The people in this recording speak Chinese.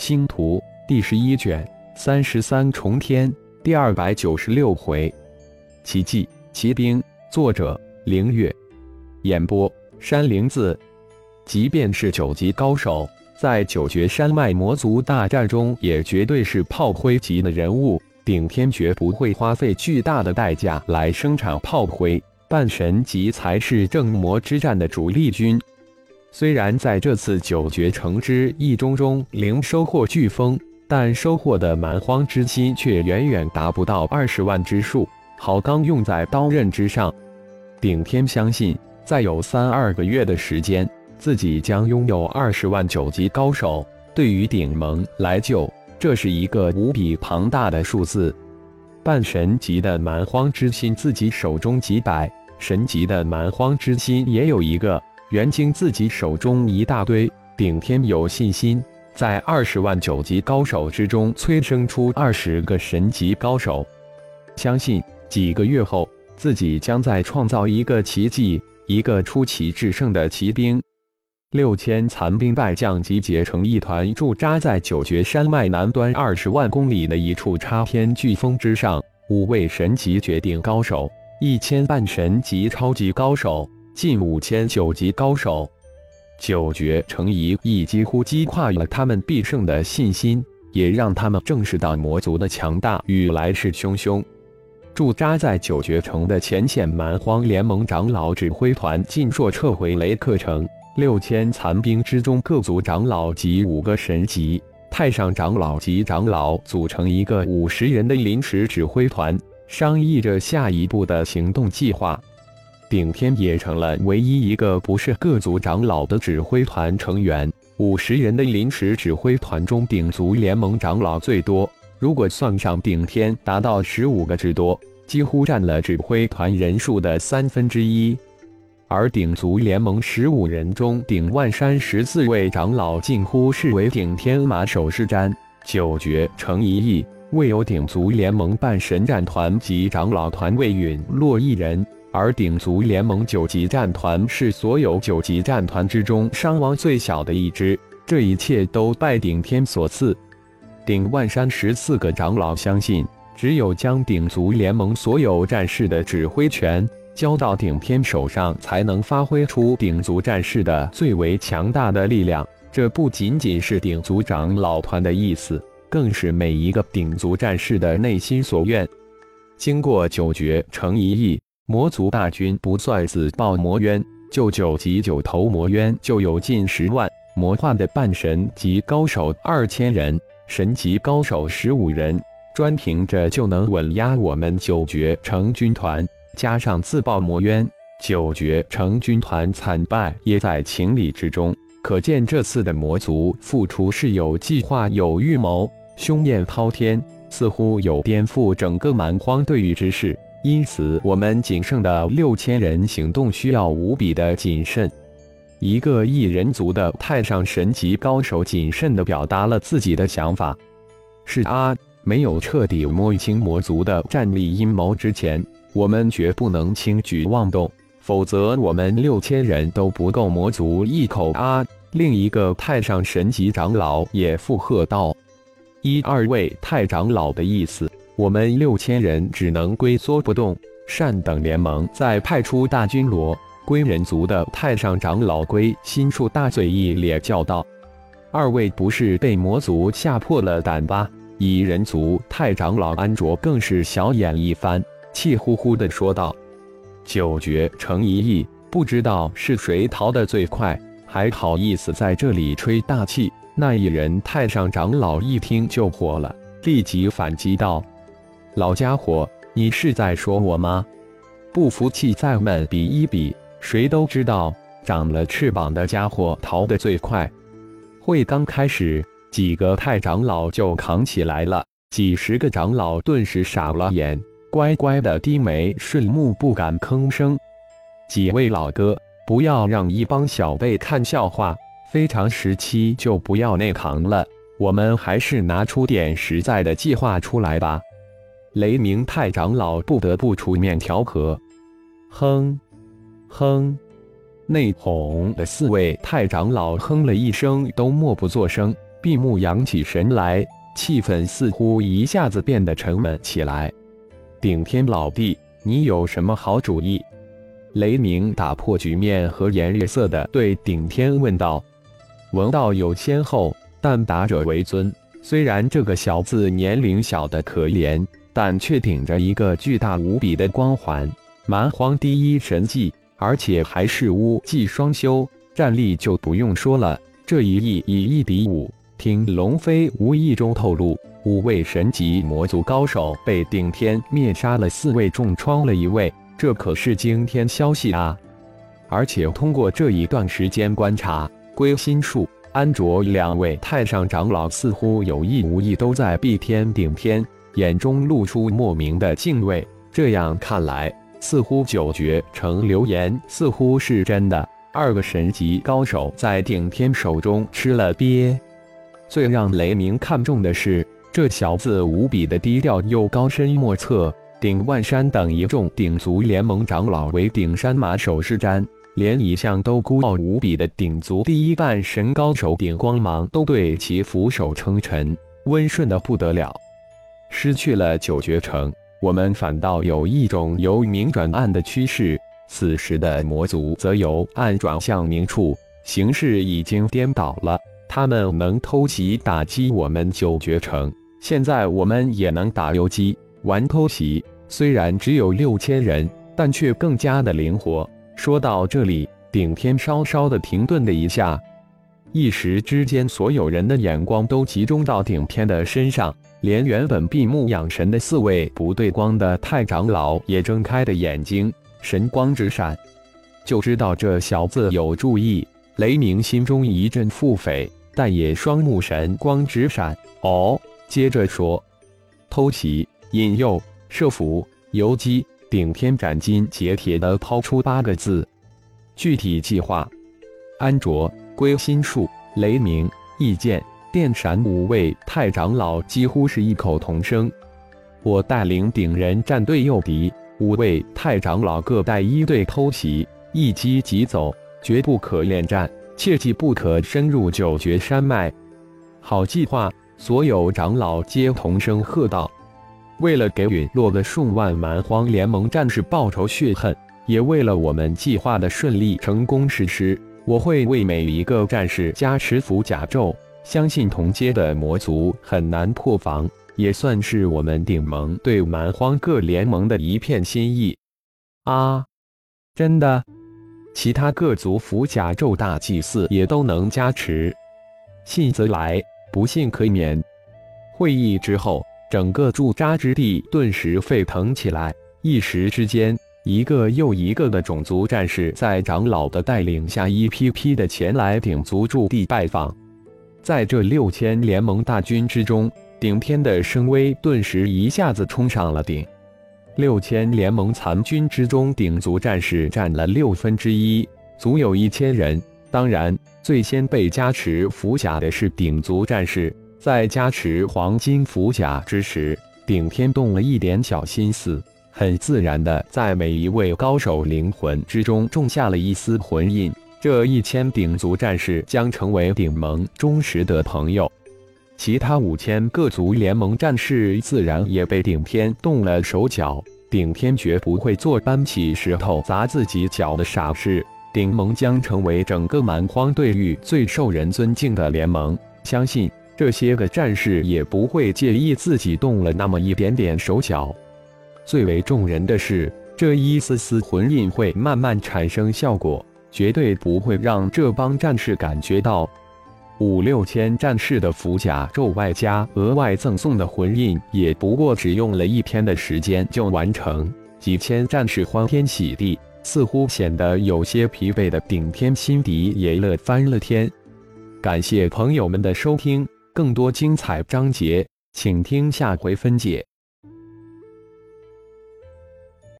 星图第十一卷三十三重天第二百九十六回，奇迹骑兵，作者凌月，演播山灵子。即便是九级高手，在九绝山脉魔族大战中，也绝对是炮灰级的人物。顶天绝不会花费巨大的代价来生产炮灰，半神级才是正魔之战的主力军。虽然在这次九绝城之一中中零收获飓风，但收获的蛮荒之心却远远达不到二十万之数。好钢用在刀刃之上，顶天相信，再有三二个月的时间，自己将拥有二十万九级高手。对于顶盟来就，这是一个无比庞大的数字。半神级的蛮荒之心，自己手中几百；神级的蛮荒之心也有一个。元晶自己手中一大堆，顶天有信心在二十万九级高手之中催生出二十个神级高手。相信几个月后，自己将再创造一个奇迹，一个出奇制胜的骑兵。六千残兵败将集结成一团，驻扎在九绝山脉南端二十万公里的一处插天巨峰之上。五位神级绝顶高手，一千半神级超级高手。近五千九级高手，九绝成一役几乎击垮了他们必胜的信心，也让他们正视到魔族的强大与来势汹汹。驻扎在九绝城的前线蛮荒联盟长老指挥团尽数撤回雷克城，六千残兵之中，各族长老及五个神级太上长老及长老组成一个五十人的临时指挥团，商议着下一步的行动计划。顶天也成了唯一一个不是各族长老的指挥团成员。五十人的临时指挥团中，顶族联盟长老最多，如果算上顶天，达到十五个之多，几乎占了指挥团人数的三分之一。而顶族联盟十五人中，顶万山十四位长老近乎视为顶天马首是瞻。九绝成一役，未有顶族联盟半神战团及长老团未陨落一人。而鼎族联盟九级战团是所有九级战团之中伤亡最小的一支，这一切都拜顶天所赐。顶万山十四个长老相信，只有将鼎族联盟所有战士的指挥权交到顶天手上，才能发挥出鼎族战士的最为强大的力量。这不仅仅是鼎族长老团的意思，更是每一个鼎族战士的内心所愿。经过九绝成一役。魔族大军不算自爆魔渊，就九级九头魔渊就有近十万，魔化的半神级高手二千人，神级高手十五人，专凭着就能稳压我们九绝城军团。加上自爆魔渊，九绝城军团惨败也在情理之中。可见这次的魔族复出是有计划、有预谋，凶焰滔天，似乎有颠覆整个蛮荒对域之势。因此，我们仅剩的六千人行动需要无比的谨慎。一个异人族的太上神级高手谨慎地表达了自己的想法：“是啊，没有彻底摸清魔族的战力阴谋之前，我们绝不能轻举妄动，否则我们六千人都不够魔族一口啊！”另一个太上神级长老也附和道：“一二位太长老的意思。”我们六千人只能龟缩不动。善等联盟再派出大军罗龟人族的太上长老龟心术大嘴一咧叫道：“二位不是被魔族吓破了胆吧？”蚁人族太长老安卓更是小眼一翻，气呼呼地说道：“九绝成一役，不知道是谁逃得最快，还好意思在这里吹大气？”那一人太上长老一听就火了，立即反击道。老家伙，你是在说我吗？不服气，再们比一比。谁都知道，长了翅膀的家伙逃得最快。会刚开始，几个太长老就扛起来了，几十个长老顿时傻了眼，乖乖的低眉顺目，不敢吭声。几位老哥，不要让一帮小辈看笑话。非常时期就不要内扛了，我们还是拿出点实在的计划出来吧。雷鸣太长老不得不出面调和，哼，哼，内哄的四位太长老哼了一声，都默不作声。闭目养起神来，气氛似乎一下子变得沉闷起来。顶天老弟，你有什么好主意？雷鸣打破局面，和颜悦色的对顶天问道：“文道有先后，但达者为尊。虽然这个小子年龄小的可怜，但却顶着一个巨大无比的光环——蛮荒第一神技，而且还是巫技双修，战力就不用说了。这一役以一敌五。”听龙飞无意中透露，五位神级魔族高手被顶天灭杀了四位，重创了一位，这可是惊天消息啊！而且通过这一段时间观察，归心术、安卓两位太上长老似乎有意无意都在避天顶天，眼中露出莫名的敬畏。这样看来，似乎九绝城流言似乎是真的，二个神级高手在顶天手中吃了瘪。最让雷鸣看重的是，这小子无比的低调又高深莫测。顶万山等一众顶族联盟长老为顶山马首是瞻，连一向都孤傲无比的顶族第一半神高手顶光芒都对其俯首称臣，温顺的不得了。失去了九绝城，我们反倒有一种由明转暗的趋势。此时的魔族则由暗转向明处，形势已经颠倒了。他们能偷袭打击我们九绝城，现在我们也能打游击玩偷袭。虽然只有六千人，但却更加的灵活。说到这里，顶天稍稍的停顿了一下，一时之间，所有人的眼光都集中到顶天的身上，连原本闭目养神的四位不对光的太长老也睁开的眼睛，神光直闪，就知道这小子有注意。雷鸣心中一阵腹诽。但也双目神光直闪哦，接着说：偷袭、引诱、设伏、游击，顶天斩金截铁的抛出八个字。具体计划，安卓、归心术、雷鸣、意见、电闪五位太长老几乎是异口同声。我带领顶人战队诱敌，五位太长老各带一队偷袭，一击即走，绝不可恋战。切记不可深入九绝山脉。好计划！所有长老皆同声喝道。为了给陨落的数万蛮荒联盟战士报仇雪恨，也为了我们计划的顺利成功实施，我会为每一个战士加持符甲咒。相信同阶的魔族很难破防，也算是我们顶盟对蛮荒各联盟的一片心意。啊，真的？其他各族符甲咒大祭祀也都能加持，信则来，不信可免。会议之后，整个驻扎之地顿时沸腾起来，一时之间，一个又一个的种族战士在长老的带领下，一批批的前来顶族驻地拜访。在这六千联盟大军之中，顶天的声威顿时一下子冲上了顶。六千联盟残军之中，顶族战士占了六分之一，足有一千人。当然，最先被加持符甲的是顶族战士。在加持黄金符甲之时，顶天动了一点小心思，很自然的在每一位高手灵魂之中种下了一丝魂印。这一千顶族战士将成为顶盟忠实的朋友。其他五千各族联盟战士自然也被顶天动了手脚。顶天绝不会做搬起石头砸自己脚的傻事。顶盟将成为整个蛮荒对域最受人尊敬的联盟。相信这些个战士也不会介意自己动了那么一点点手脚。最为众人的是，这一丝丝魂印会慢慢产生效果，绝对不会让这帮战士感觉到。五六千战士的符甲咒，外加额外赠送的魂印，也不过只用了一天的时间就完成。几千战士欢天喜地，似乎显得有些疲惫的顶天心底也乐翻了天。感谢朋友们的收听，更多精彩章节，请听下回分解。